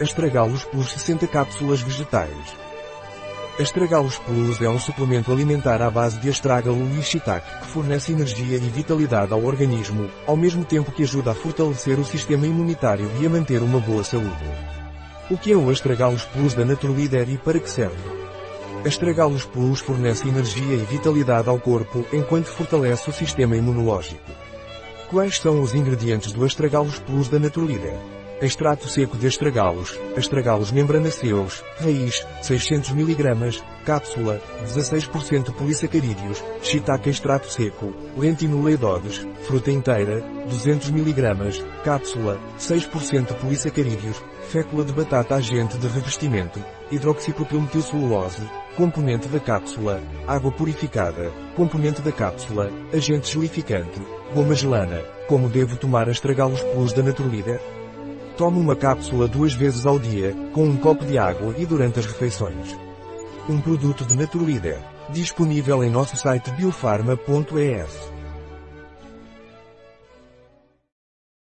Astragalos Plus 60 cápsulas vegetais. Astragalos Plus é um suplemento alimentar à base de astragalo e shiitake que fornece energia e vitalidade ao organismo, ao mesmo tempo que ajuda a fortalecer o sistema imunitário e a manter uma boa saúde. O que é o Astragalos Plus da Naturleader e para que serve? Astragalos Plus fornece energia e vitalidade ao corpo enquanto fortalece o sistema imunológico. Quais são os ingredientes do Astragalos Plus da Naturleader? Extrato seco de astragalos, astragalos membranaceus, raiz, 600 mg, cápsula, 16% polissacarídeos, shiitake extrato seco, lentinuleidodes, fruta inteira, 200 mg, cápsula, 6% polissacarídeos, fécula de batata agente de revestimento, hidroxipropilmetilcelulose, componente da cápsula, água purificada, componente da cápsula, agente gelificante, goma gelana. Como devo tomar astragalos plus da Naturleader? Tome uma cápsula duas vezes ao dia, com um copo de água e durante as refeições. Um produto de Naturleader. Disponível em nosso site biofarma.es.